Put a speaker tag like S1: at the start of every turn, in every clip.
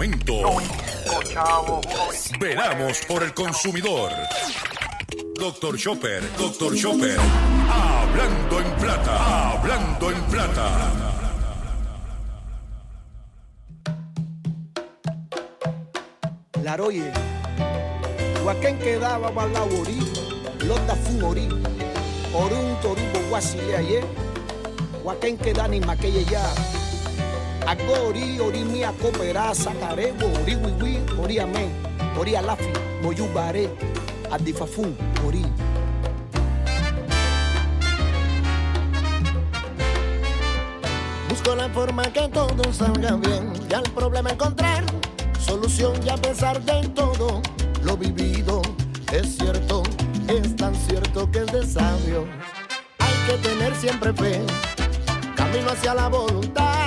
S1: Momento. Veramos por el consumidor. Doctor Chopper, Doctor Chopper. Hablando en plata, hablando en plata.
S2: Laroye, Huaquén quedaba balaborí, Lota Fumori, Orun Toribo Guasile ayer, Huaquén quedani maqueye ya. Agori, ori mia coopera, sacarebo, ori wiwi, ori amén, ori alafi, moyubare, adifafun, ori.
S3: Busco la forma que todo salga bien y al problema encontrar solución y a pesar de todo lo vivido es cierto, es tan cierto que es de sabio. Hay que tener siempre fe, camino hacia la voluntad,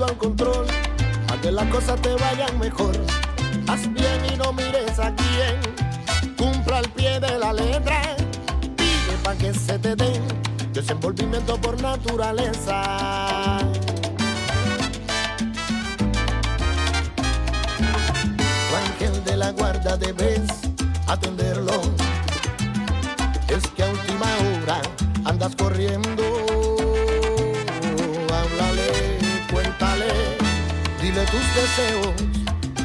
S3: poquito al control, para que las cosas te vayan mejor. Haz bien y no mires a quién, cumpla al pie de la letra, pide para que se te den desenvolvimiento por naturaleza. Tu ángel de la guarda debes atenderlo. Es que a última hora andas corriendo. Deseos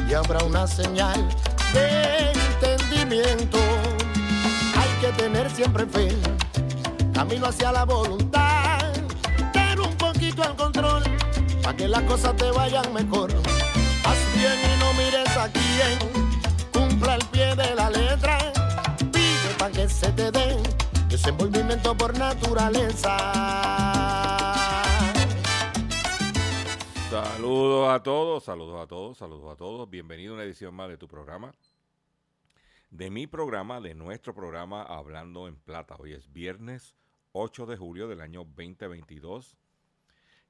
S3: y habrá una señal de entendimiento. Hay que tener siempre fe camino hacia la voluntad, ten un poquito al control, para que las cosas te vayan mejor. Haz bien y no mires a quién, cumpla el pie de la letra, pide para que se te dé desenvolvimiento por naturaleza.
S4: Saludos a todos, saludos a todos, saludos a todos. Bienvenido a una edición más de tu programa. De mi programa, de nuestro programa Hablando en Plata. Hoy es viernes 8 de julio del año 2022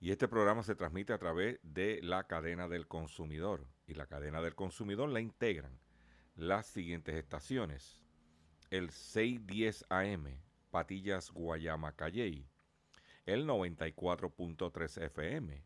S4: y este programa se transmite a través de la cadena del consumidor y la cadena del consumidor la integran las siguientes estaciones. El 610 AM, Patillas Guayama Calley. El 94.3 FM,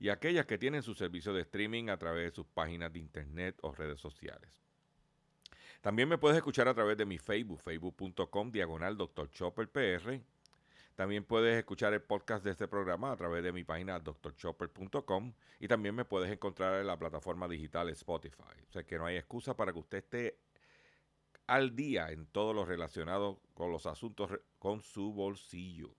S4: y aquellas que tienen su servicio de streaming a través de sus páginas de internet o redes sociales. También me puedes escuchar a través de mi Facebook, facebook.com diagonal Dr. Chopper PR. También puedes escuchar el podcast de este programa a través de mi página drchopper.com y también me puedes encontrar en la plataforma digital Spotify. O sea que no hay excusa para que usted esté al día en todo lo relacionado con los asuntos con su bolsillo.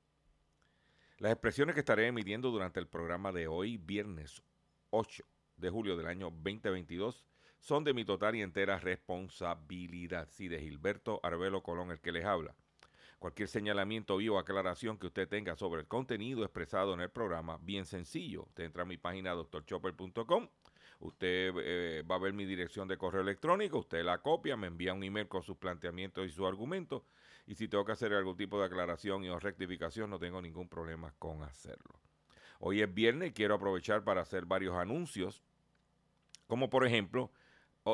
S4: Las expresiones que estaré emitiendo durante el programa de hoy, viernes 8 de julio del año 2022, son de mi total y entera responsabilidad. Sí, de Gilberto Arbelo Colón, el que les habla. Cualquier señalamiento o aclaración que usted tenga sobre el contenido expresado en el programa, bien sencillo. Usted entra a mi página doctorchopper.com, usted eh, va a ver mi dirección de correo electrónico, usted la copia, me envía un email con sus planteamientos y sus argumentos. Y si tengo que hacer algún tipo de aclaración y o rectificación, no tengo ningún problema con hacerlo. Hoy es viernes y quiero aprovechar para hacer varios anuncios, como por ejemplo,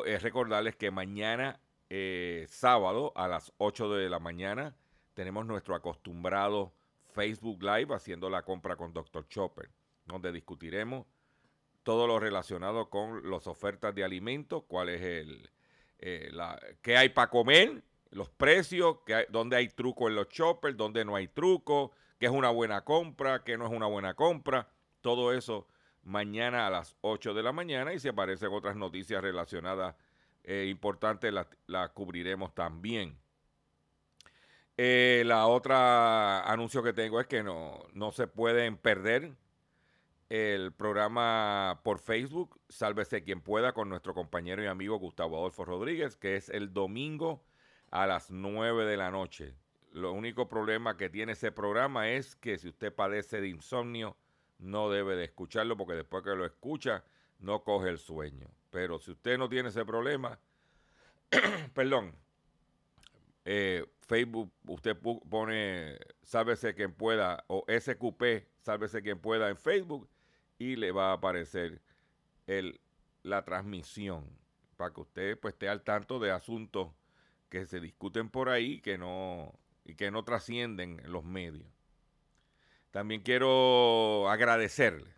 S4: es recordarles que mañana, eh, sábado, a las 8 de la mañana, tenemos nuestro acostumbrado Facebook Live haciendo la compra con Dr. Chopper, donde discutiremos todo lo relacionado con las ofertas de alimentos, cuál es el, eh, qué hay para comer, los precios, que hay, dónde hay truco en los choppers, dónde no hay truco, qué es una buena compra, qué no es una buena compra, todo eso mañana a las 8 de la mañana y si aparecen otras noticias relacionadas eh, importantes las la cubriremos también. Eh, la otra anuncio que tengo es que no, no se pueden perder el programa por Facebook, Sálvese quien pueda, con nuestro compañero y amigo Gustavo Adolfo Rodríguez, que es el domingo a las 9 de la noche. Lo único problema que tiene ese programa es que si usted padece de insomnio, no debe de escucharlo porque después que lo escucha no coge el sueño. Pero si usted no tiene ese problema, perdón, eh, Facebook, usted pone sálvese quien pueda o SQP, sálvese quien pueda en Facebook y le va a aparecer el, la transmisión para que usted pues, esté al tanto de asuntos que se discuten por ahí que no, y que no trascienden en los medios. También quiero agradecerle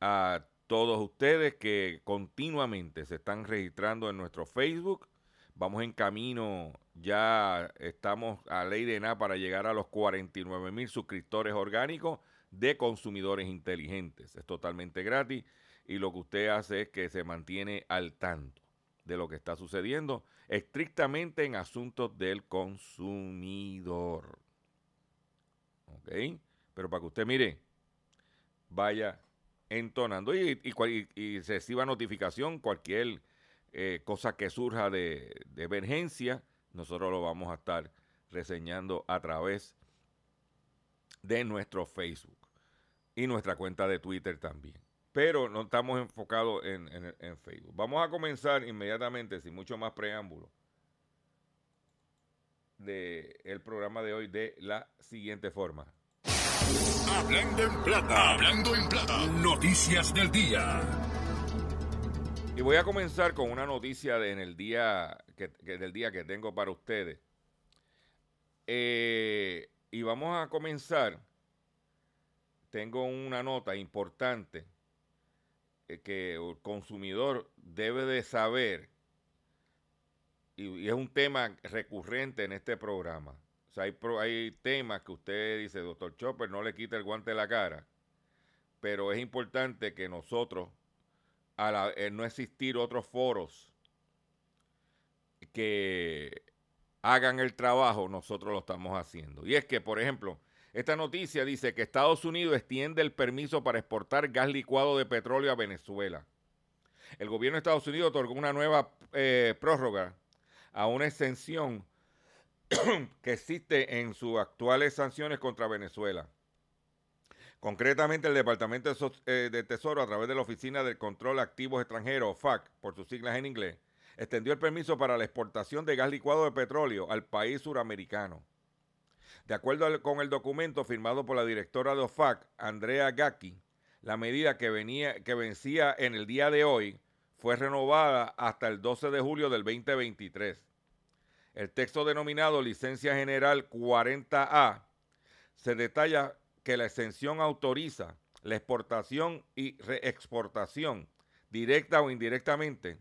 S4: a todos ustedes que continuamente se están registrando en nuestro Facebook. Vamos en camino, ya estamos a ley de nada para llegar a los 49 mil suscriptores orgánicos de consumidores inteligentes. Es totalmente gratis y lo que usted hace es que se mantiene al tanto de lo que está sucediendo estrictamente en asuntos del consumidor. ¿Ok? Pero para que usted mire, vaya entonando y, y, reciba notificación, cualquier eh, cosa que surja de, de, emergencia, nosotros lo vamos a estar reseñando a través de nuestro Facebook y nuestra cuenta de Twitter también. Pero no estamos enfocados en, en Facebook. Vamos a comenzar inmediatamente, sin mucho más preámbulo, del el programa de hoy de la siguiente forma.
S1: Hablando en plata, hablando en plata, noticias del día.
S4: Y voy a comenzar con una noticia de, en el día que, del día que tengo para ustedes. Eh, y vamos a comenzar. Tengo una nota importante que el consumidor debe de saber y es un tema recurrente en este programa o sea, hay, hay temas que usted dice, doctor Chopper, no le quita el guante de la cara, pero es importante que nosotros, al no existir otros foros que hagan el trabajo, nosotros lo estamos haciendo. Y es que, por ejemplo, esta noticia dice que Estados Unidos extiende el permiso para exportar gas licuado de petróleo a Venezuela. El gobierno de Estados Unidos otorgó una nueva eh, prórroga a una extensión que existe en sus actuales sanciones contra Venezuela. Concretamente, el Departamento de eh, Tesoro, a través de la Oficina del Control de Activos Extranjeros, FAC, por sus siglas en inglés, extendió el permiso para la exportación de gas licuado de petróleo al país suramericano. De acuerdo con el documento firmado por la directora de OFAC, Andrea Gacki, la medida que, venía, que vencía en el día de hoy fue renovada hasta el 12 de julio del 2023. El texto denominado Licencia General 40A se detalla que la exención autoriza la exportación y reexportación, directa o indirectamente,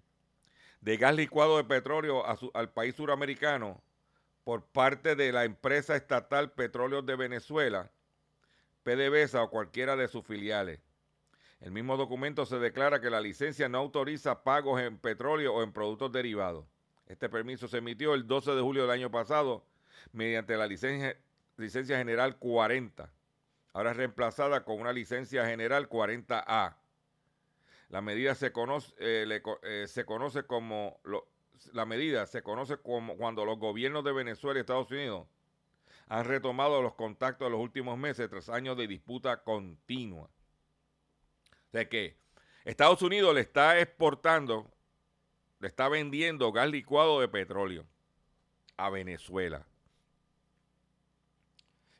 S4: de gas licuado de petróleo al país suramericano por parte de la empresa estatal Petróleos de Venezuela, PDVSA o cualquiera de sus filiales. El mismo documento se declara que la licencia no autoriza pagos en petróleo o en productos derivados. Este permiso se emitió el 12 de julio del año pasado mediante la licencia, general 40. Ahora reemplazada con una licencia general 40A. La medida se conoce, eh, eh, se conoce como la medida se conoce como cuando los gobiernos de Venezuela y Estados Unidos han retomado los contactos en los últimos meses tras años de disputa continua. O sea que Estados Unidos le está exportando le está vendiendo gas licuado de petróleo a Venezuela.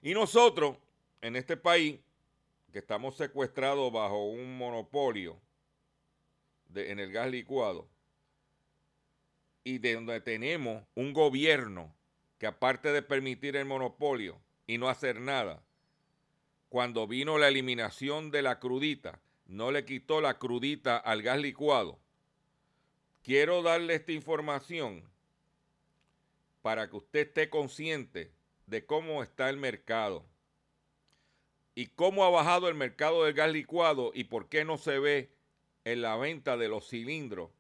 S4: Y nosotros, en este país, que estamos secuestrados bajo un monopolio en el gas licuado, y de donde tenemos un gobierno que aparte de permitir el monopolio y no hacer nada, cuando vino la eliminación de la crudita, no le quitó la crudita al gas licuado, Quiero darle esta información para que usted esté consciente de cómo está el mercado y cómo ha bajado el mercado del gas licuado y por qué no se ve en la venta de los cilindros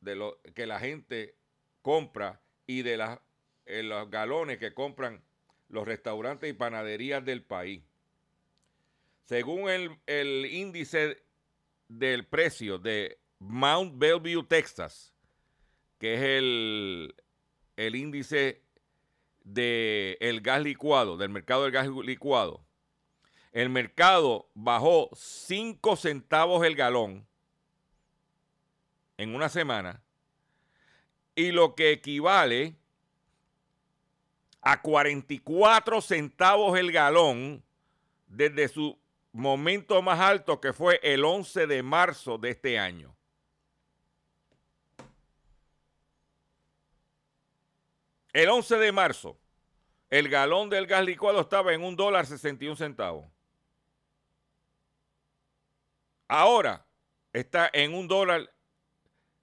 S4: de lo que la gente compra y de los galones que compran los restaurantes y panaderías del país. Según el, el índice del precio de Mount Bellevue, Texas, que es el, el índice del el gas licuado, del mercado del gas licuado, el mercado bajó 5 centavos el galón en una semana y lo que equivale a 44 centavos el galón desde su momento más alto que fue el 11 de marzo de este año. El 11 de marzo, el galón del gas licuado estaba en un dólar 61 centavos. Ahora está en un dólar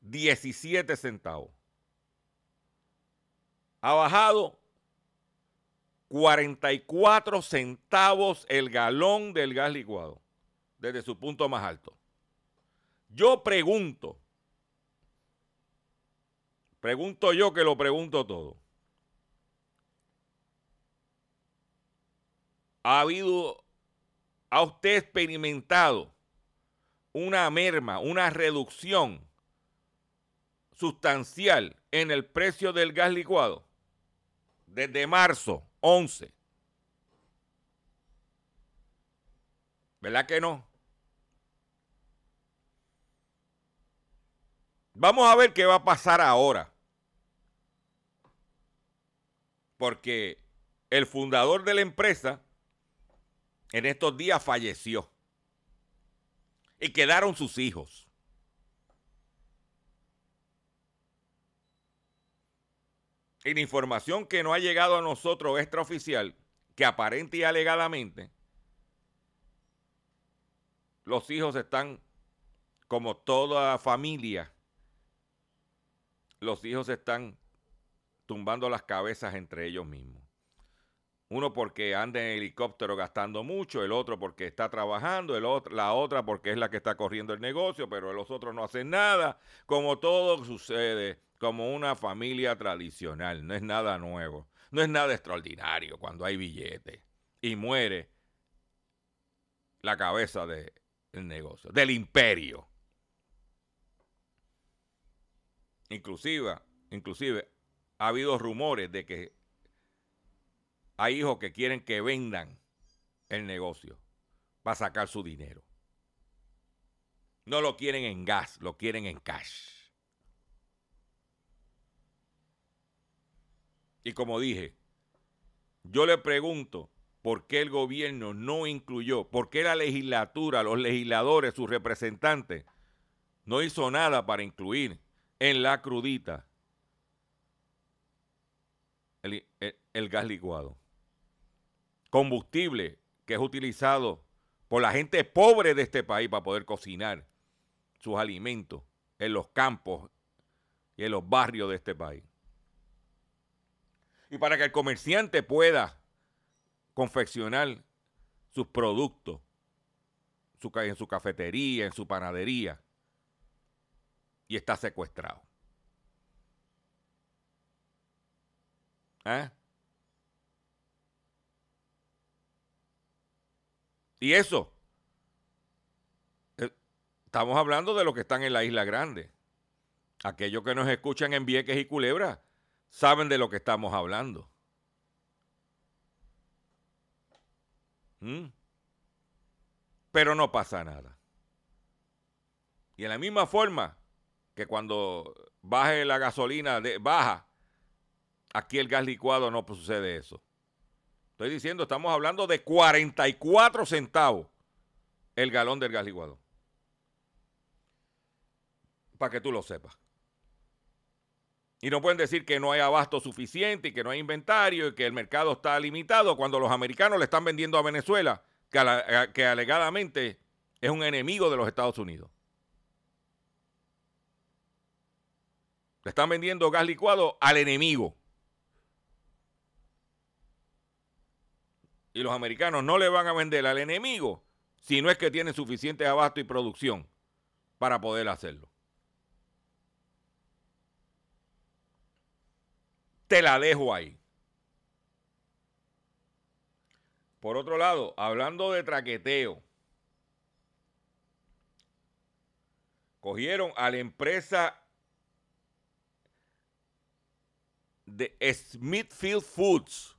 S4: 17 centavos. Ha bajado 44 centavos el galón del gas licuado desde su punto más alto. Yo pregunto, pregunto yo que lo pregunto todo. ¿Ha habido, ha usted experimentado una merma, una reducción sustancial en el precio del gas licuado desde marzo 11. ¿Verdad que no? Vamos a ver qué va a pasar ahora. Porque el fundador de la empresa en estos días falleció y quedaron sus hijos. La información que no ha llegado a nosotros extraoficial, que aparente y alegadamente, los hijos están, como toda familia, los hijos están tumbando las cabezas entre ellos mismos. Uno porque anda en helicóptero gastando mucho, el otro porque está trabajando, el otro, la otra porque es la que está corriendo el negocio, pero los otros no hacen nada. Como todo sucede, como una familia tradicional, no es nada nuevo, no es nada extraordinario cuando hay billetes y muere la cabeza del negocio, del imperio. Inclusive, inclusive ha habido rumores de que hay hijos que quieren que vendan el negocio para sacar su dinero. No lo quieren en gas, lo quieren en cash. Y como dije, yo le pregunto por qué el gobierno no incluyó, por qué la legislatura, los legisladores, sus representantes, no hizo nada para incluir en la crudita el, el gas licuado combustible que es utilizado por la gente pobre de este país para poder cocinar sus alimentos en los campos y en los barrios de este país. Y para que el comerciante pueda confeccionar sus productos en su cafetería, en su panadería, y está secuestrado. ¿Eh? Y eso, eh, estamos hablando de los que están en la isla grande. Aquellos que nos escuchan en Vieques y Culebra saben de lo que estamos hablando. ¿Mm? Pero no pasa nada. Y en la misma forma que cuando baje la gasolina, baja, aquí el gas licuado no sucede eso. Estoy diciendo, estamos hablando de 44 centavos el galón del gas licuado. Para que tú lo sepas. Y no pueden decir que no hay abasto suficiente y que no hay inventario y que el mercado está limitado cuando los americanos le están vendiendo a Venezuela, que, que alegadamente es un enemigo de los Estados Unidos. Le están vendiendo gas licuado al enemigo. Y los americanos no le van a vender al enemigo si no es que tienen suficiente abasto y producción para poder hacerlo. Te la dejo ahí. Por otro lado, hablando de traqueteo, cogieron a la empresa de Smithfield Foods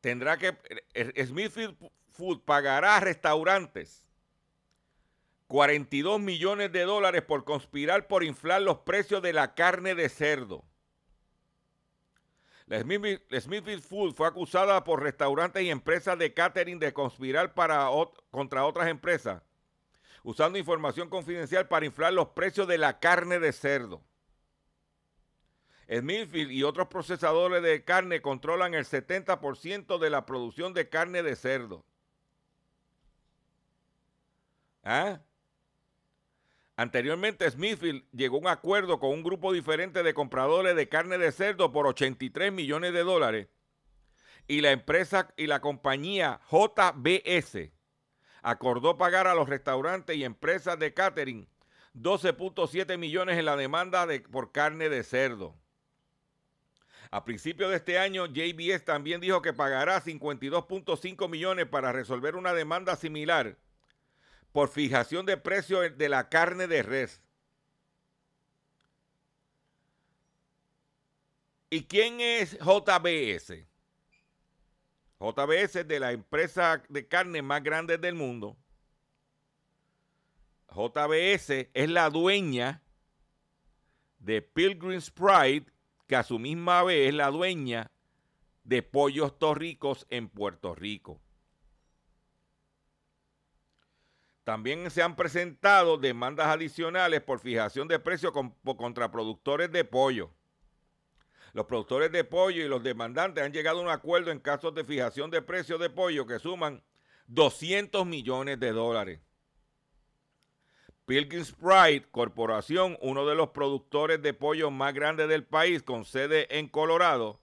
S4: tendrá que, eh, Smithfield Food pagará a restaurantes 42 millones de dólares por conspirar por inflar los precios de la carne de cerdo. La Smithfield Food fue acusada por restaurantes y empresas de catering de conspirar contra otras empresas, usando información confidencial para inflar los precios de la carne de cerdo. Smithfield y otros procesadores de carne controlan el 70% de la producción de carne de cerdo. ¿Ah? Anteriormente, Smithfield llegó a un acuerdo con un grupo diferente de compradores de carne de cerdo por 83 millones de dólares y la empresa y la compañía JBS acordó pagar a los restaurantes y empresas de catering 12.7 millones en la demanda de, por carne de cerdo. A principios de este año, JBS también dijo que pagará 52.5 millones para resolver una demanda similar por fijación de precio de la carne de res. ¿Y quién es JBS? JBS es de la empresa de carne más grande del mundo. JBS es la dueña de Pilgrim's Pride, que a su misma vez es la dueña de Pollos Torricos en Puerto Rico. También se han presentado demandas adicionales por fijación de precios contra productores de pollo. Los productores de pollo y los demandantes han llegado a un acuerdo en casos de fijación de precios de pollo que suman 200 millones de dólares. Pilgrim's Pride Corporación, uno de los productores de pollo más grandes del país con sede en Colorado,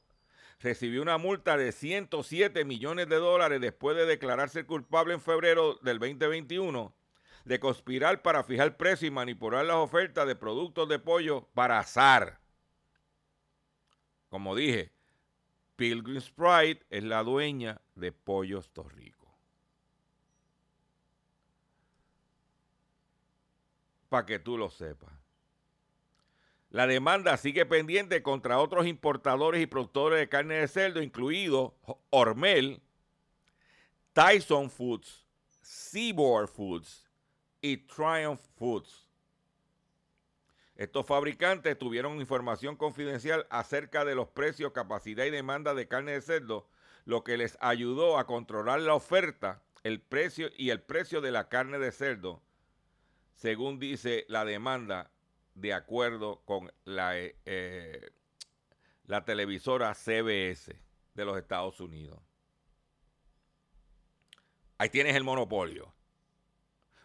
S4: recibió una multa de 107 millones de dólares después de declararse culpable en febrero del 2021 de conspirar para fijar precio y manipular las ofertas de productos de pollo para azar. Como dije, Pilgrim's Pride es la dueña de Pollos Torrico. Para que tú lo sepas. La demanda sigue pendiente contra otros importadores y productores de carne de cerdo, incluidos Hormel, Tyson Foods, Seaboard Foods y Triumph Foods. Estos fabricantes tuvieron información confidencial acerca de los precios, capacidad y demanda de carne de cerdo, lo que les ayudó a controlar la oferta, el precio y el precio de la carne de cerdo, según dice la demanda de acuerdo con la, eh, eh, la televisora CBS de los Estados Unidos. Ahí tienes el monopolio.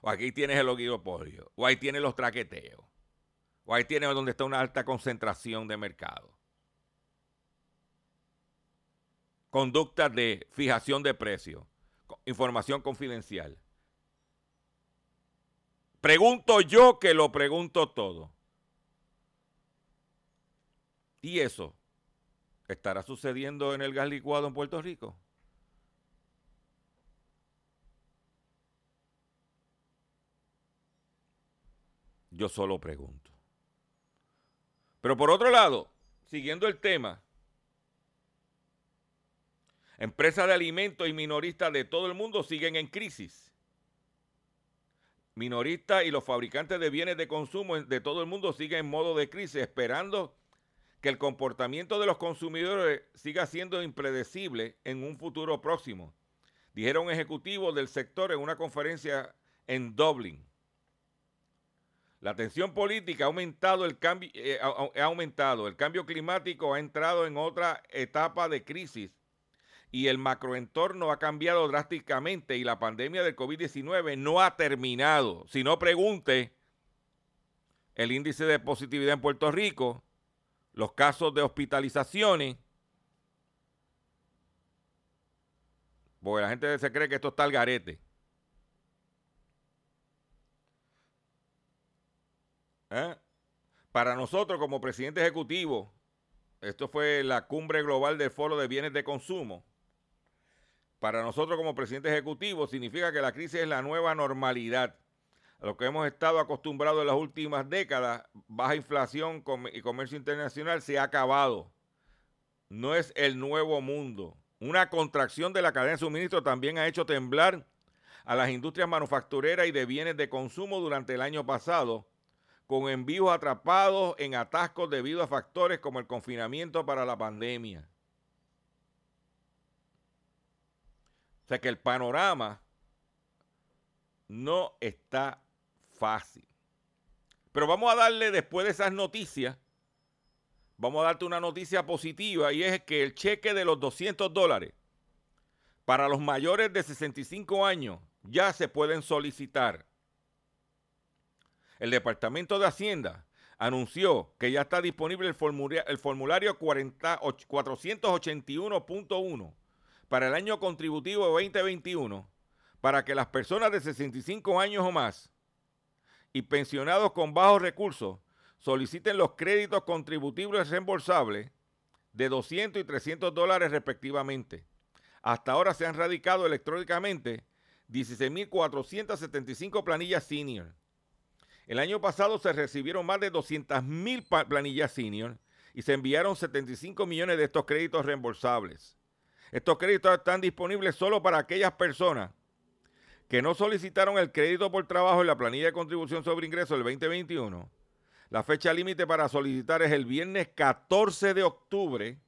S4: O aquí tienes el oligopolio. O ahí tienes los traqueteos. O ahí tienes donde está una alta concentración de mercado. Conductas de fijación de precios. Información confidencial. Pregunto yo que lo pregunto todo. ¿Y eso estará sucediendo en el gas licuado en Puerto Rico? Yo solo pregunto. Pero por otro lado, siguiendo el tema, empresas de alimentos y minoristas de todo el mundo siguen en crisis. Minoristas y los fabricantes de bienes de consumo de todo el mundo siguen en modo de crisis, esperando que el comportamiento de los consumidores siga siendo impredecible en un futuro próximo, dijeron ejecutivos del sector en una conferencia en Dublín. La tensión política ha aumentado, el cambio, eh, ha aumentado, el cambio climático ha entrado en otra etapa de crisis y el macroentorno ha cambiado drásticamente y la pandemia del COVID-19 no ha terminado. Si no pregunte el índice de positividad en Puerto Rico, los casos de hospitalizaciones, porque la gente se cree que esto está al garete. ¿Eh? Para nosotros como presidente ejecutivo, esto fue la cumbre global del Foro de Bienes de Consumo. Para nosotros como presidente ejecutivo significa que la crisis es la nueva normalidad a lo que hemos estado acostumbrados en las últimas décadas, baja inflación y comercio internacional, se ha acabado. No es el nuevo mundo. Una contracción de la cadena de suministro también ha hecho temblar a las industrias manufactureras y de bienes de consumo durante el año pasado, con envíos atrapados en atascos debido a factores como el confinamiento para la pandemia. Sea que el panorama no está fácil. Pero vamos a darle después de esas noticias, vamos a darte una noticia positiva y es que el cheque de los 200 dólares para los mayores de 65 años ya se pueden solicitar. El Departamento de Hacienda anunció que ya está disponible el formulario, el formulario 481.1 para el año contributivo 2021 para que las personas de 65 años o más y pensionados con bajos recursos soliciten los créditos contributivos reembolsables de 200 y 300 dólares respectivamente. Hasta ahora se han radicado electrónicamente 16.475 planillas senior. El año pasado se recibieron más de 200.000 planillas senior y se enviaron 75 millones de estos créditos reembolsables. Estos créditos están disponibles solo para aquellas personas que no solicitaron el crédito por trabajo en la planilla de contribución sobre ingresos del 2021. La fecha límite para solicitar es el viernes 14 de octubre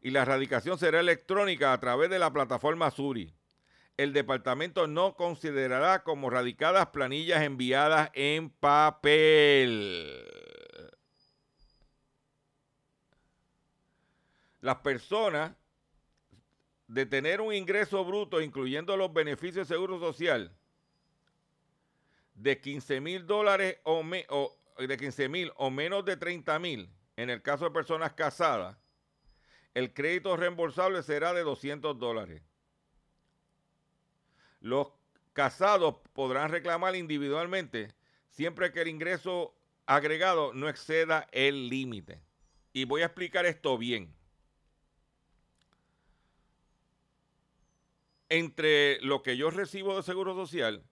S4: y la radicación será electrónica a través de la plataforma Suri el departamento no considerará como radicadas planillas enviadas en papel. Las personas de tener un ingreso bruto, incluyendo los beneficios de seguro social, de 15 mil dólares o, de 15 mil o menos de 30 mil, en el caso de personas casadas, el crédito reembolsable será de 200 dólares. Los casados podrán reclamar individualmente siempre que el ingreso agregado no exceda el límite. Y voy a explicar esto bien. Entre lo que yo recibo de Seguro Social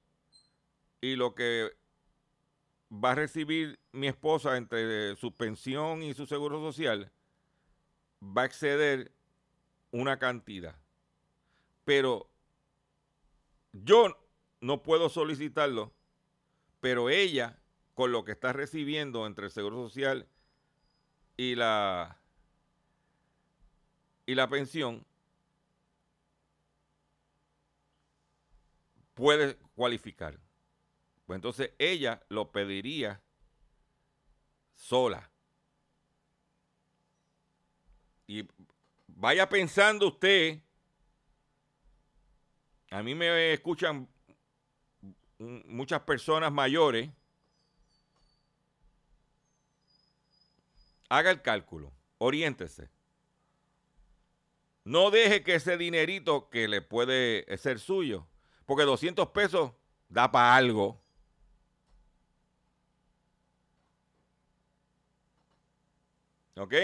S4: y lo que va a recibir mi esposa entre su pensión y su Seguro Social, va a exceder una cantidad. Pero yo no puedo solicitarlo, pero ella, con lo que está recibiendo entre el Seguro Social y la, y la pensión, puede cualificar. Pues entonces ella lo pediría sola. Y vaya pensando usted a mí me escuchan muchas personas mayores. Haga el cálculo, oriéntese. No deje que ese dinerito que le puede ser suyo, porque 200 pesos da para algo. ¿Ok?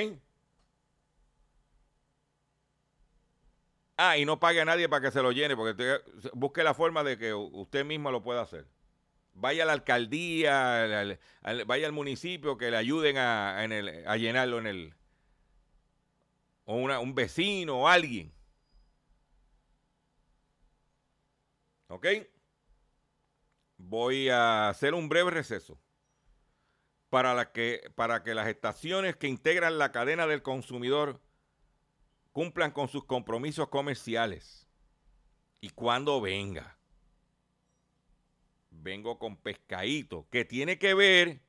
S4: Ah, y no pague a nadie para que se lo llene, porque busque la forma de que usted mismo lo pueda hacer. Vaya a la alcaldía, vaya al municipio que le ayuden a, llenarlo en el. O un vecino o alguien. ¿Ok? Voy a hacer un breve receso para, que, para que las estaciones que integran la cadena del consumidor cumplan con sus compromisos comerciales. Y cuando venga, vengo con pescadito, que tiene que ver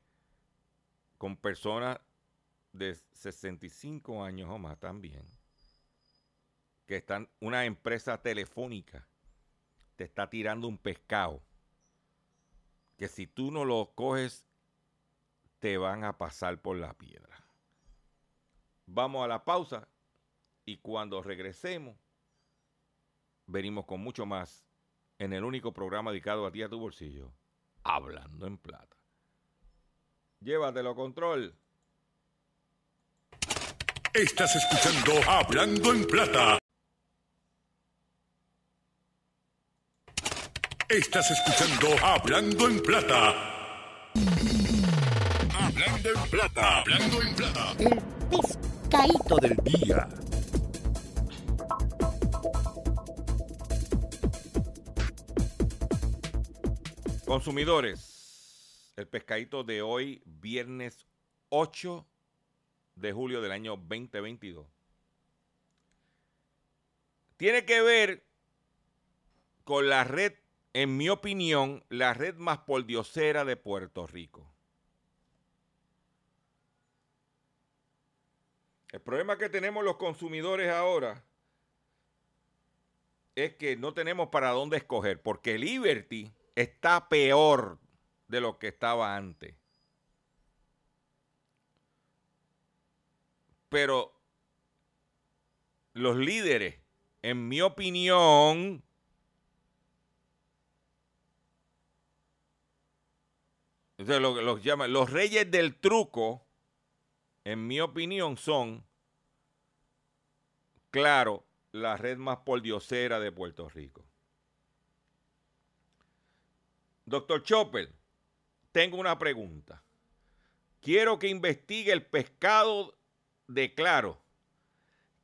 S4: con personas de 65 años o más también, que están, una empresa telefónica te está tirando un pescado, que si tú no lo coges, te van a pasar por la piedra. Vamos a la pausa y cuando regresemos, venimos con mucho más en el único programa dedicado a ti a tu bolsillo, Hablando en Plata. Llévatelo, control.
S1: Estás escuchando Hablando en Plata. Estás escuchando Hablando en Plata. Hablando en Plata. Hablando en Plata.
S5: El pescadito del día.
S4: Consumidores, el pescadito de hoy, viernes 8 de julio del año 2022, tiene que ver con la red en mi opinión, la red más poldiosera de Puerto Rico. El problema que tenemos los consumidores ahora es que no tenemos para dónde escoger, porque Liberty está peor de lo que estaba antes. Pero los líderes, en mi opinión, lo, los, llaman, los reyes del truco, en mi opinión, son, claro, la red más poldiosera de Puerto Rico. Doctor Chopper, tengo una pregunta. Quiero que investigue el pescado de Claro.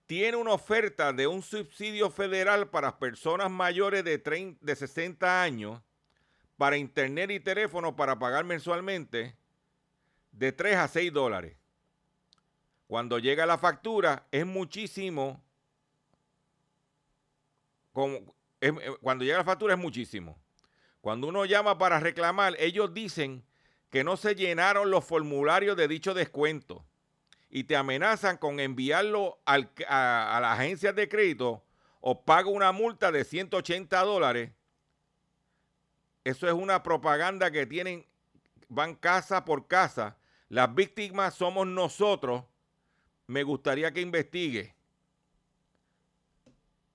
S4: Tiene una oferta de un subsidio federal para personas mayores de, de 60 años para internet y teléfono para pagar mensualmente de 3 a 6 dólares. Cuando llega la factura es muchísimo eh, cuando llega la factura es muchísimo. Cuando uno llama para reclamar, ellos dicen que no se llenaron los formularios de dicho descuento y te amenazan con enviarlo a, a la agencia de crédito o paga una multa de 180 dólares. Eso es una propaganda que tienen, van casa por casa. Las víctimas somos nosotros. Me gustaría que investigue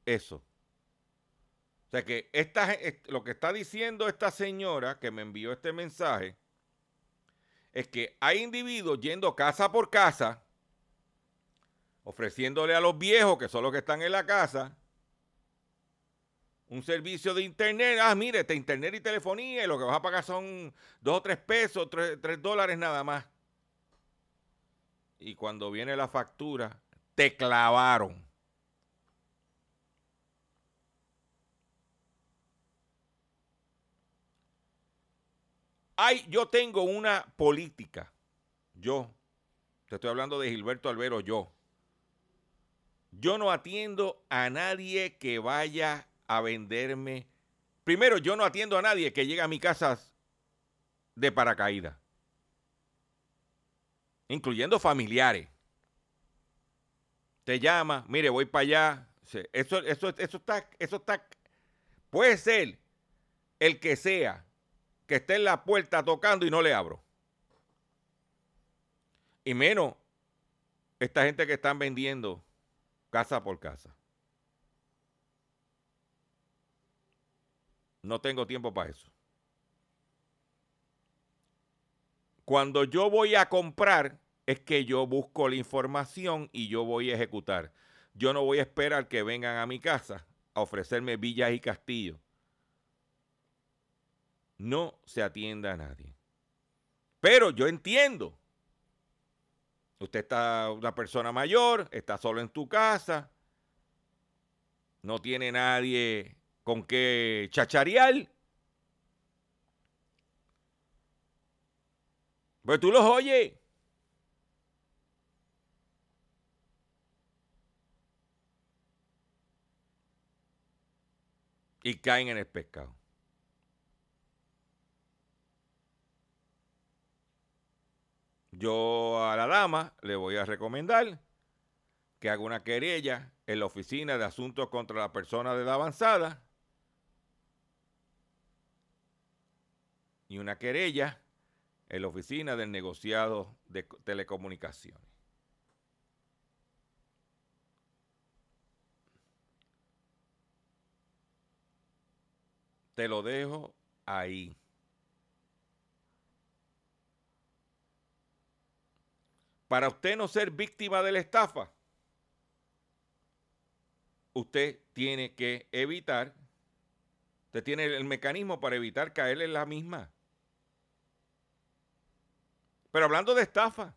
S4: eso. O sea que lo que está diciendo esta señora que me envió este mensaje es que hay individuos yendo casa por casa, ofreciéndole a los viejos, que son los que están en la casa, un servicio de internet. Ah, mire, este internet y telefonía, y lo que vas a pagar son dos o tres pesos, tres, tres dólares nada más. Y cuando viene la factura, te clavaron. yo tengo una política. Yo, te estoy hablando de Gilberto Albero, yo. Yo no atiendo a nadie que vaya a venderme. Primero, yo no atiendo a nadie que llegue a mi casa de paracaídas. Incluyendo familiares. Te llama, mire, voy para allá. Eso, eso, eso está, eso está. Puede ser el que sea que esté en la puerta tocando y no le abro. Y menos esta gente que están vendiendo casa por casa. No tengo tiempo para eso. Cuando yo voy a comprar, es que yo busco la información y yo voy a ejecutar. Yo no voy a esperar que vengan a mi casa a ofrecerme villas y castillos no se atienda a nadie. Pero yo entiendo. Usted está una persona mayor, está solo en tu casa, no tiene nadie con qué chacharear. Pues tú los oyes. Y caen en el pescado. Yo a la dama le voy a recomendar que haga una querella en la Oficina de Asuntos contra la Persona de la Avanzada y una querella en la Oficina del Negociado de Telecomunicaciones. Te lo dejo ahí. Para usted no ser víctima de la estafa, usted tiene que evitar, usted tiene el mecanismo para evitar caer en la misma. Pero hablando de estafa,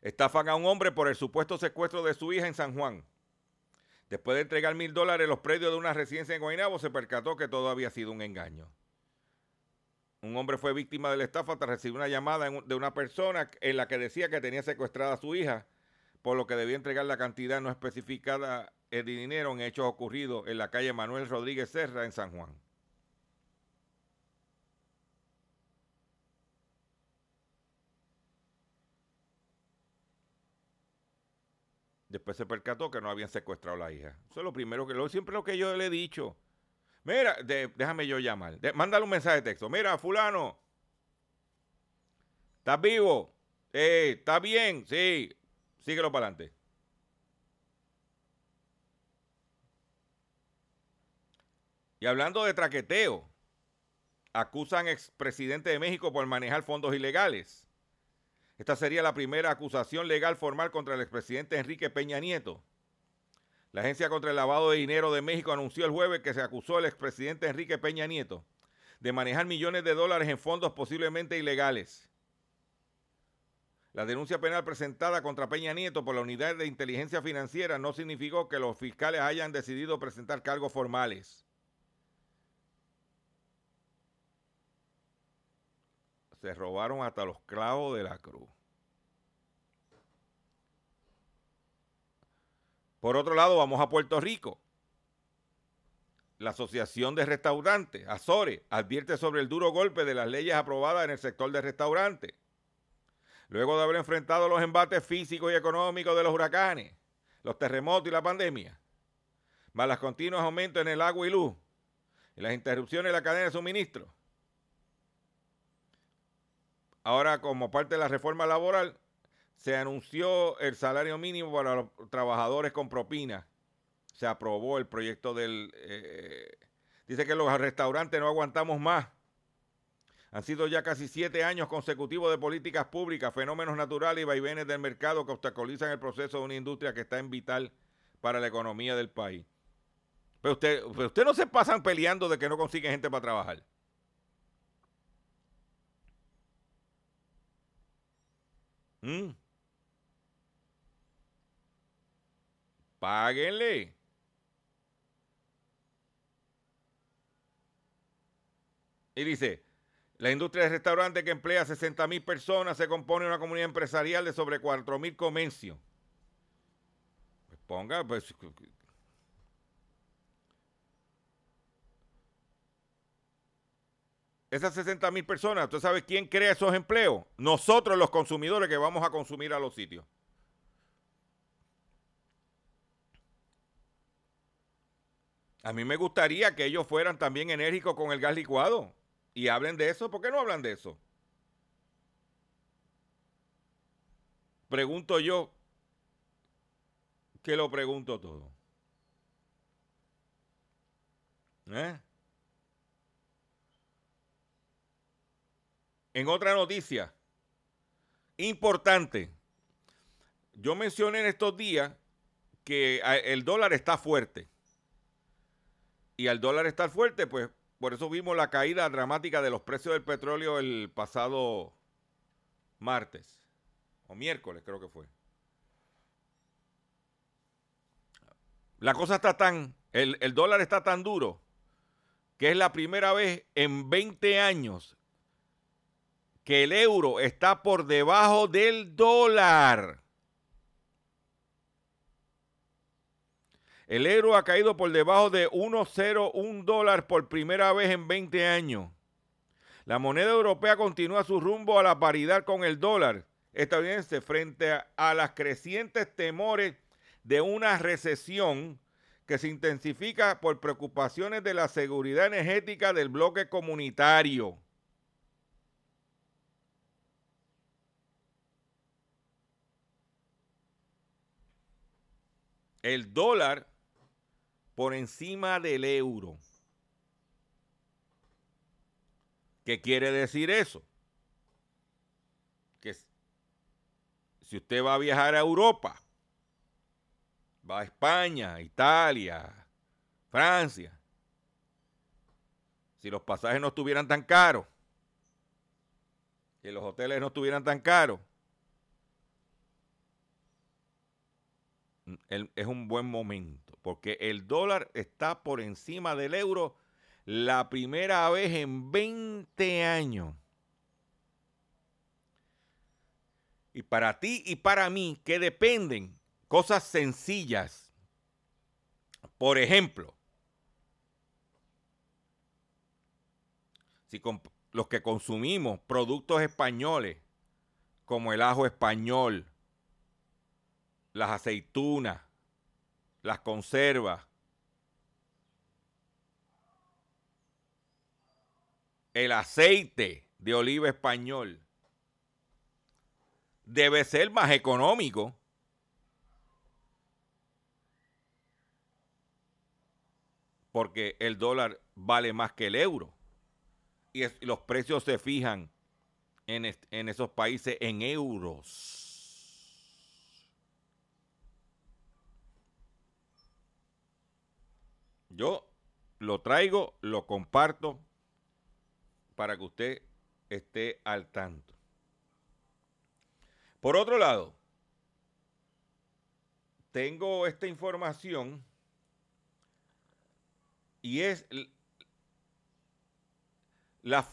S4: estafan a un hombre por el supuesto secuestro de su hija en San Juan. Después de entregar mil dólares los predios de una residencia en Guaynabo, se percató que todo había sido un engaño. Un hombre fue víctima de la estafa tras recibir una llamada de una persona en la que decía que tenía secuestrada a su hija, por lo que debía entregar la cantidad no especificada de dinero en hechos ocurridos en la calle Manuel Rodríguez Serra en San Juan. Después se percató que no habían secuestrado a la hija. Eso es lo primero que, lo, siempre lo que yo le he dicho. Mira, déjame yo llamar. mándale un mensaje de texto. Mira, fulano. ¿Estás vivo? Eh, ¿Estás bien? Sí. Síguelo para adelante. Y hablando de traqueteo, acusan expresidente de México por manejar fondos ilegales. Esta sería la primera acusación legal formal contra el expresidente Enrique Peña Nieto. La Agencia contra el Lavado de Dinero de México anunció el jueves que se acusó al expresidente Enrique Peña Nieto de manejar millones de dólares en fondos posiblemente ilegales. La denuncia penal presentada contra Peña Nieto por la Unidad de Inteligencia Financiera no significó que los fiscales hayan decidido presentar cargos formales. Se robaron hasta los clavos de la cruz. Por otro lado, vamos a Puerto Rico. La Asociación de Restaurantes, Azores, advierte sobre el duro golpe de las leyes aprobadas en el sector de restaurantes. Luego de haber enfrentado los embates físicos y económicos de los huracanes, los terremotos y la pandemia, más las continuos aumentos en el agua y luz, y las interrupciones en la cadena de suministro, Ahora, como parte de la reforma laboral, se anunció el salario mínimo para los trabajadores con propina. Se aprobó el proyecto del... Eh, dice que los restaurantes no aguantamos más. Han sido ya casi siete años consecutivos de políticas públicas, fenómenos naturales y vaivenes del mercado que obstaculizan el proceso de una industria que está en vital para la economía del país. Pero usted, pero usted no se pasan peleando de que no consiguen gente para trabajar. Mm. Páguenle. Y dice, la industria de restaurantes que emplea 60 mil personas se compone de una comunidad empresarial de sobre 4 mil comercios. Pues ponga, pues esas 60 mil personas, ¿usted sabe quién crea esos empleos? Nosotros los consumidores que vamos a consumir a los sitios. A mí me gustaría que ellos fueran también enérgicos con el gas licuado y hablen de eso. ¿Por qué no hablan de eso? Pregunto yo, que lo pregunto todo. ¿Eh? En otra noticia importante, yo mencioné en estos días que el dólar está fuerte. Y al dólar estar fuerte, pues por eso vimos la caída dramática de los precios del petróleo el pasado martes o miércoles creo que fue. La cosa está tan, el, el dólar está tan duro que es la primera vez en 20 años que el euro está por debajo del dólar. El euro ha caído por debajo de 1,01 dólar por primera vez en 20 años. La moneda europea continúa su rumbo a la paridad con el dólar estadounidense frente a, a las crecientes temores de una recesión que se intensifica por preocupaciones de la seguridad energética del bloque comunitario. El dólar por encima del euro. ¿Qué quiere decir eso? Que si usted va a viajar a Europa, va a España, Italia, Francia, si los pasajes no estuvieran tan caros, que los hoteles no estuvieran tan caros, es un buen momento, porque el dólar está por encima del euro la primera vez en 20 años. Y para ti y para mí, que dependen cosas sencillas. Por ejemplo, si los que consumimos productos españoles, como el ajo español, las aceitunas, las conservas, el aceite de oliva español debe ser más económico. Porque el dólar vale más que el euro. Y, los precios se fijan en, en esos países en euros. Yo lo traigo, lo comparto para que usted esté al tanto. Por otro lado, tengo esta información y es la,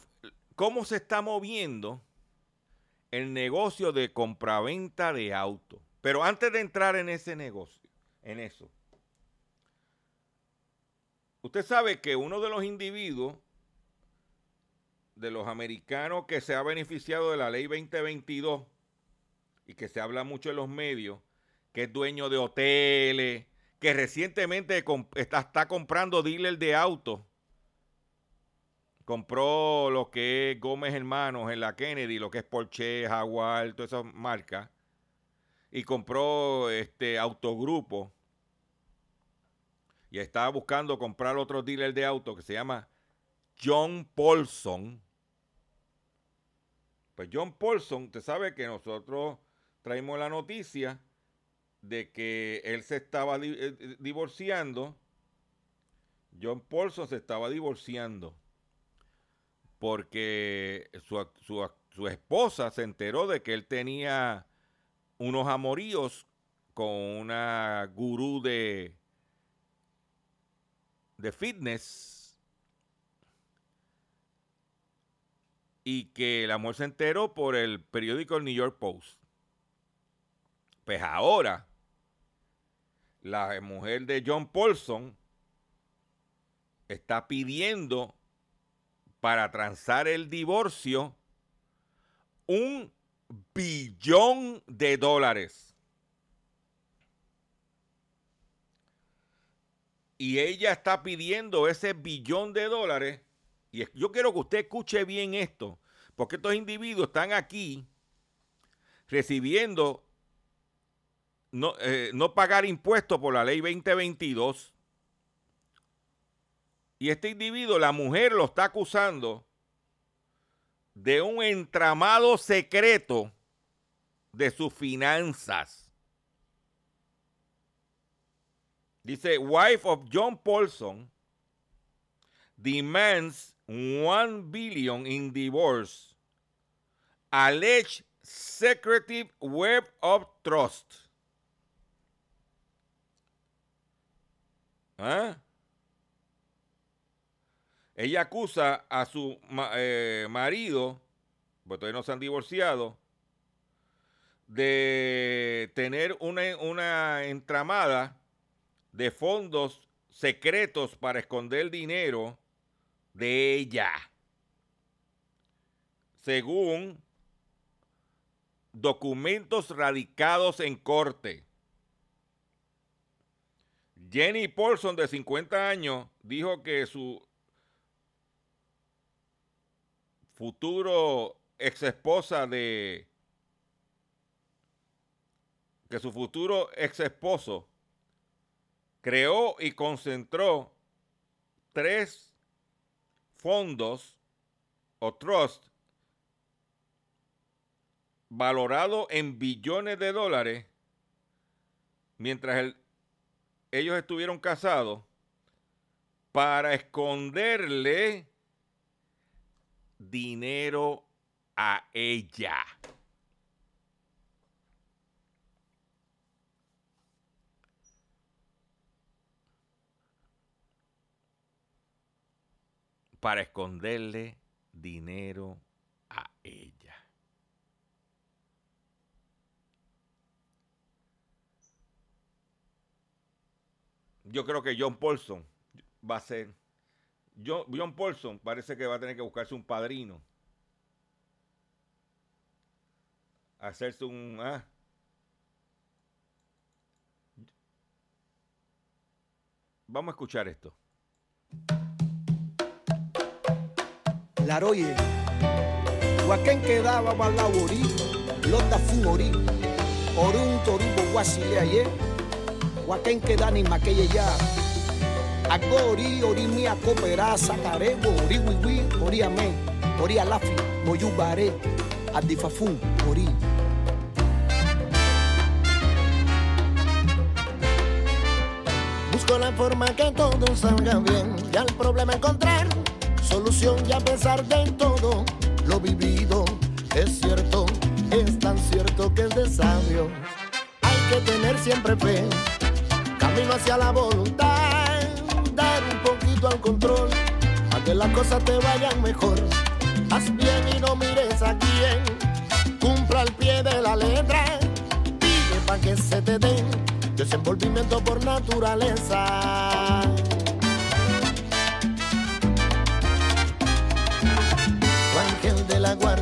S4: cómo se está moviendo el negocio de compraventa de autos. Pero antes de entrar en ese negocio, en eso, usted sabe que uno de los individuos de los americanos que se ha beneficiado de la ley 2022 y que se habla mucho en los medios, que es dueño de hoteles, que recientemente está, comprando dealer de autos. Compró lo que es Gómez Hermanos en la Kennedy, lo que es Porsche, Jaguar, todas esas marcas. Y compró este autogrupo. Y estaba buscando comprar otro dealer de autos que se llama John Paulson. Pues John Paulson, usted sabe que nosotros traímos la noticia de que él se estaba eh, eh, divorciando. John Paulson se estaba divorciando porque su, su, esposa se enteró de que él tenía unos amoríos con una gurú de, de fitness y que el amor se enteró por el periódico el New York Post. Pues ahora, la mujer de John Paulson está pidiendo para transar el divorcio un billón de dólares. Y ella está pidiendo ese billón de dólares y yo quiero que usted escuche bien esto, porque estos individuos están aquí recibiendo no, eh, no pagar impuestos por la ley 2022. Y este individuo, la mujer lo está acusando de un entramado secreto de sus finanzas. Dice, wife of John Paulson demands 1 billion in divorce. Alleged secretive web of trust. ¿Ah? Ella acusa a su eh, marido, porque todavía no se han divorciado, de tener una, una entramada de fondos secretos para esconder dinero de ella. Según documentos radicados en corte. Jenny Paulson, de 50 años, dijo que su futuro ex esposa de. que su futuro ex esposo creó y concentró tres fondos o trust valorado en billones de dólares mientras ellos estuvieron casados para esconderle dinero a ella. Para esconderle dinero a ella. Yo creo que John Paulson va a ser. John Paulson parece que va a tener que buscarse un padrino. Hacerse un. Ah, Vamos a escuchar esto.
S2: Laroye, Huaquén quedaba balaborí, lota fumorí, orun torubo guasile aye, Huaquén quedani maqueye ya, agori ori mia coopera sacarebo, ori wiwi, ori amén, ori alafi, moyubare, adifafun, ori.
S3: Busco la forma que todo salga bien y al problema encontrar solución y a pesar de todo lo vivido es cierto, es tan cierto que es de sabio. Hay que tener siempre fe, camino hacia la voluntad, dar un poquito al control, a que las cosas te vayan mejor. Haz bien y no mires a quién, cumpla al pie de la letra, pide pa' que se te den desenvolvimiento por naturaleza.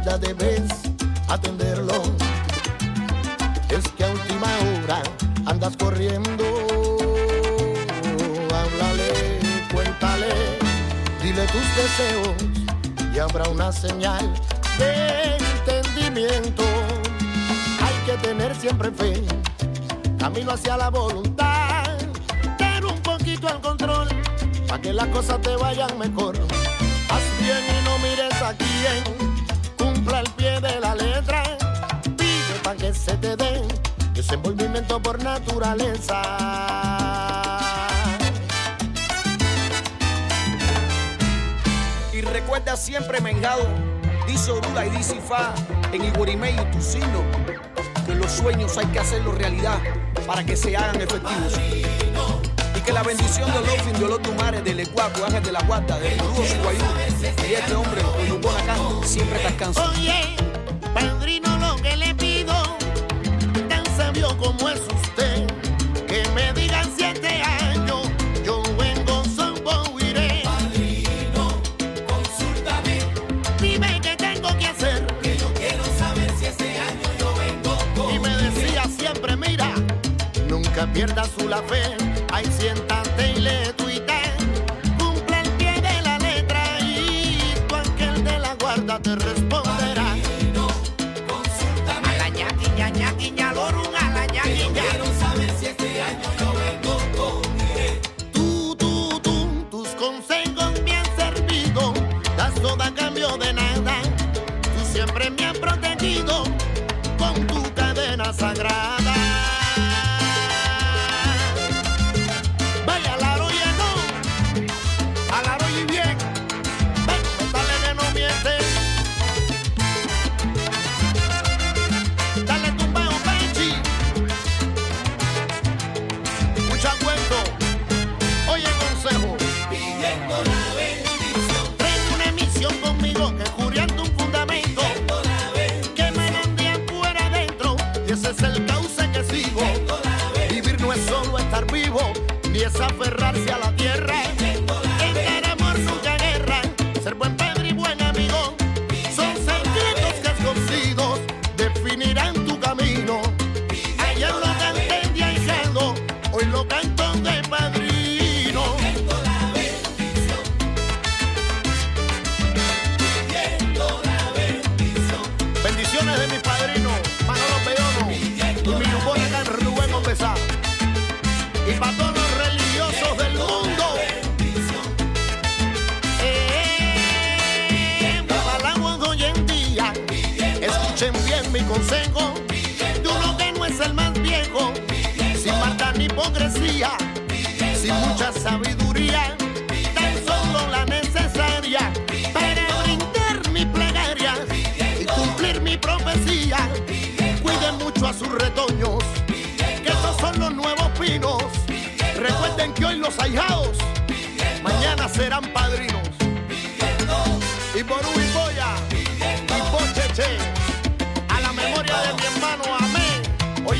S3: Guarda debes atenderlo. Es que a última hora andas corriendo. Háblale, cuéntale, dile tus deseos y habrá una señal de entendimiento. Hay que tener siempre fe camino hacia la voluntad, ten un poquito al control, para que las cosas te vayan mejor. Haz bien y no mires a quién, pie de la letra, pide para que se te dé desenvolvimiento por naturaleza.
S2: Y recuerda siempre, Mengado, dice Orula y dice Fa, en Iguarimé y Tucino, que los sueños hay que hacerlos realidad para que se hagan efectivos. Y que la bendición de los de los tumares, del Ecuaco, Ángel de la Guata, del Gurudo Guayú, y este hombre, Oyubona siempre descansa.
S3: Oye, padrino, lo que le pido, tan sabio como es usted, que me digan siete años, yo vengo son iré.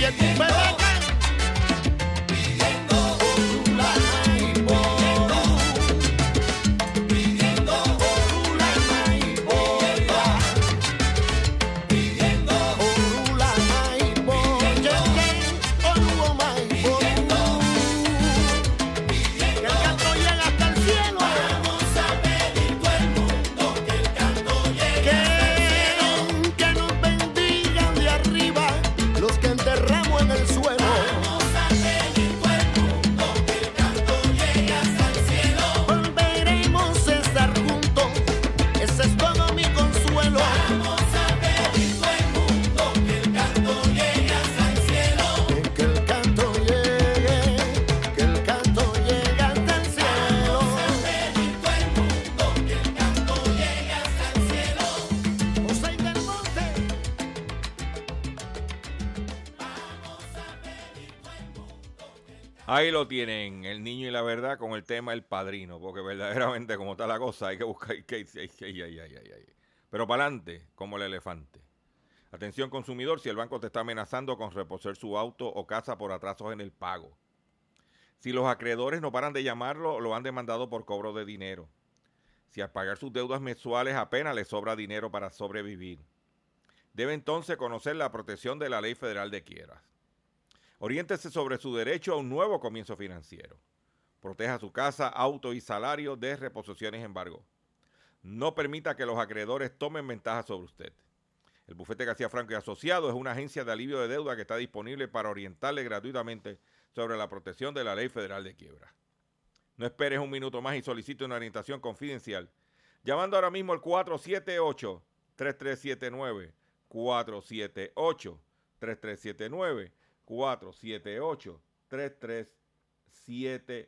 S3: Amén.
S4: Lo tienen, el niño y la verdad con el tema El Padrino, porque verdaderamente como está la cosa hay que buscar... Pero para adelante, como el elefante. Atención consumidor, si el banco te está amenazando con reposer su auto o casa por atrasos en el pago. Si los acreedores no paran de llamarlo, lo han demandado por cobro de dinero. Si al pagar sus deudas mensuales apenas le sobra dinero para sobrevivir. Debe entonces conocer la protección de la ley federal de quiebras. Oriéntese sobre su derecho a un nuevo comienzo financiero. Proteja su casa, auto y salario de reposiciones embargo. No permita que los acreedores tomen ventaja sobre usted. El bufete García Franco y Asociado es una agencia de alivio de deuda que está disponible para orientarle gratuitamente sobre la protección de la ley federal de quiebra. No esperes un minuto más y solicite una orientación confidencial llamando ahora mismo al 478-3379. 478-3379 478 3379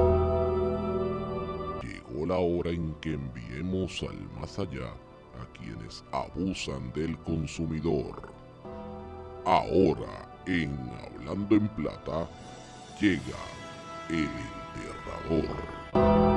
S6: La hora en que enviemos al más allá a quienes abusan del consumidor. Ahora, en Hablando en Plata, llega el enterrador.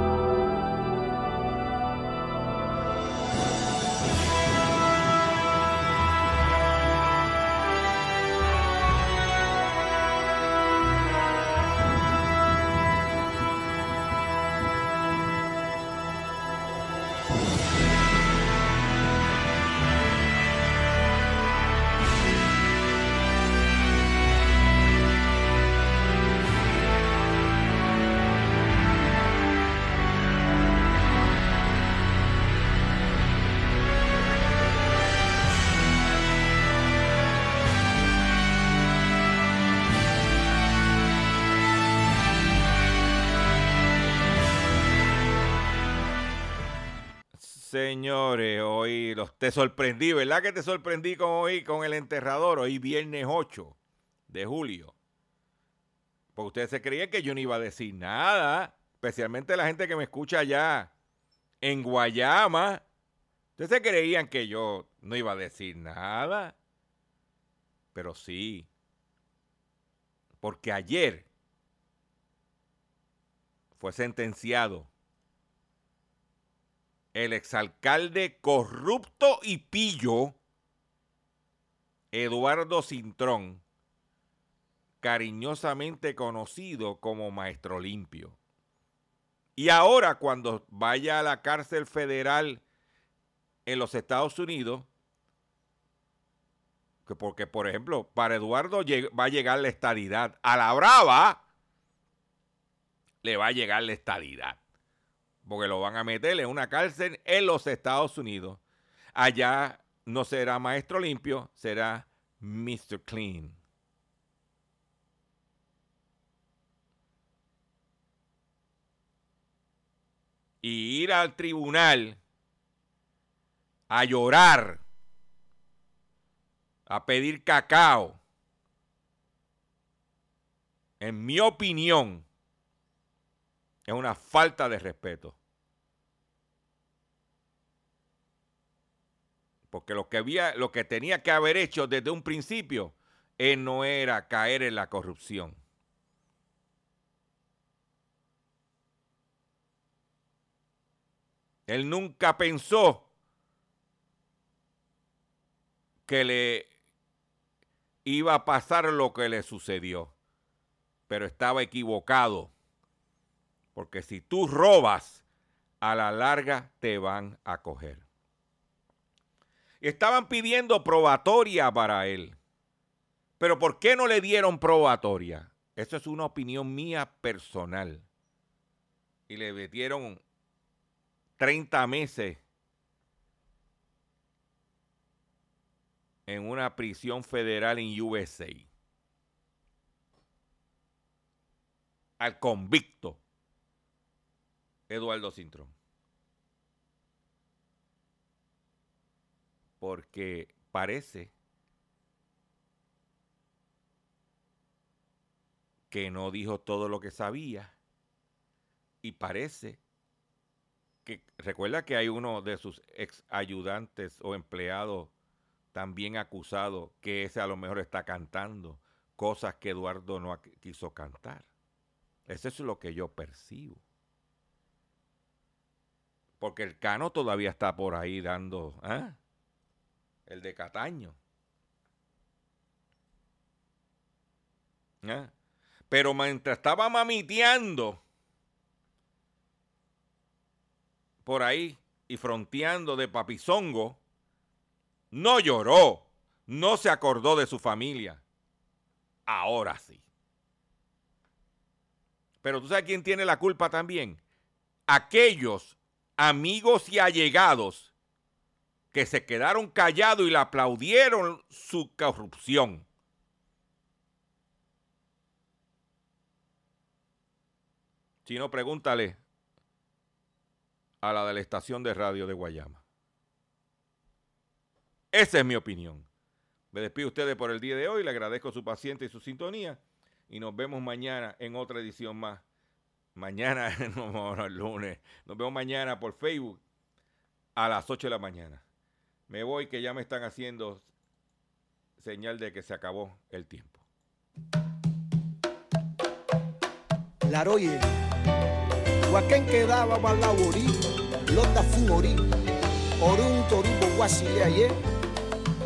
S4: Señores, hoy los, te sorprendí, ¿verdad que te sorprendí con hoy con el enterrador? Hoy viernes 8 de julio. Porque ustedes se creían que yo no iba a decir nada, especialmente la gente que me escucha allá en Guayama. Ustedes se creían que yo no iba a decir nada. Pero sí. Porque ayer fue sentenciado el exalcalde corrupto y pillo, Eduardo Cintrón, cariñosamente conocido como Maestro Limpio. Y ahora cuando vaya a la cárcel federal en los Estados Unidos, que porque por ejemplo, para Eduardo va a llegar la estadidad, a la brava le va a llegar la estadidad porque lo van a meter en una cárcel en los Estados Unidos. Allá no será maestro limpio, será Mr. Clean. y ir al tribunal a llorar, a pedir cacao, en mi opinión, es una falta de respeto. Porque lo que, había, lo que tenía que haber hecho desde un principio, él no era caer en la corrupción. Él nunca pensó que le iba a pasar lo que le sucedió, pero estaba equivocado, porque si tú robas, a la larga te van a coger. Estaban pidiendo probatoria para él, pero ¿por qué no le dieron probatoria? Eso es una opinión mía personal. Y le metieron 30 meses en una prisión federal en USA. Al convicto Eduardo Cintrón. Porque parece que no dijo todo lo que sabía y parece que recuerda que hay uno de sus ex ayudantes o empleados también acusado que ese a lo mejor está cantando cosas que Eduardo no quiso cantar. Eso es lo que yo percibo. Porque el Cano todavía está por ahí dando, ¿ah? El de Cataño. ¿Ah? Pero mientras estaba mamiteando por ahí y fronteando de papizongo, no lloró, no se acordó de su familia. Ahora sí. Pero tú sabes quién tiene la culpa también. Aquellos amigos y allegados que se quedaron callados y le aplaudieron su corrupción. Si no, pregúntale a la de la estación de radio de Guayama. Esa es mi opinión. Me despido ustedes por el día de hoy, le agradezco su paciencia y su sintonía y nos vemos mañana en otra edición más. Mañana, no, el lunes, nos vemos mañana por Facebook a las 8 de la mañana. Me voy que ya me están haciendo señal de que se acabó el tiempo.
S2: Laroye, Huaquén quedaba balaborí, lota fumorí, orun torubo guasile aye,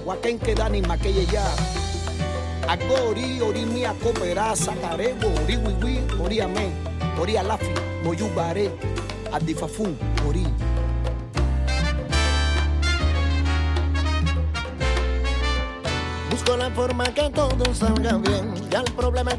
S2: Huaquén quedani maqueye ya, agori ori mia coopera sacarebo, ori wiwi, ori alafi, moyubare, adifafun, ori.
S3: Busco la forma que todo salga bien, ya el problema.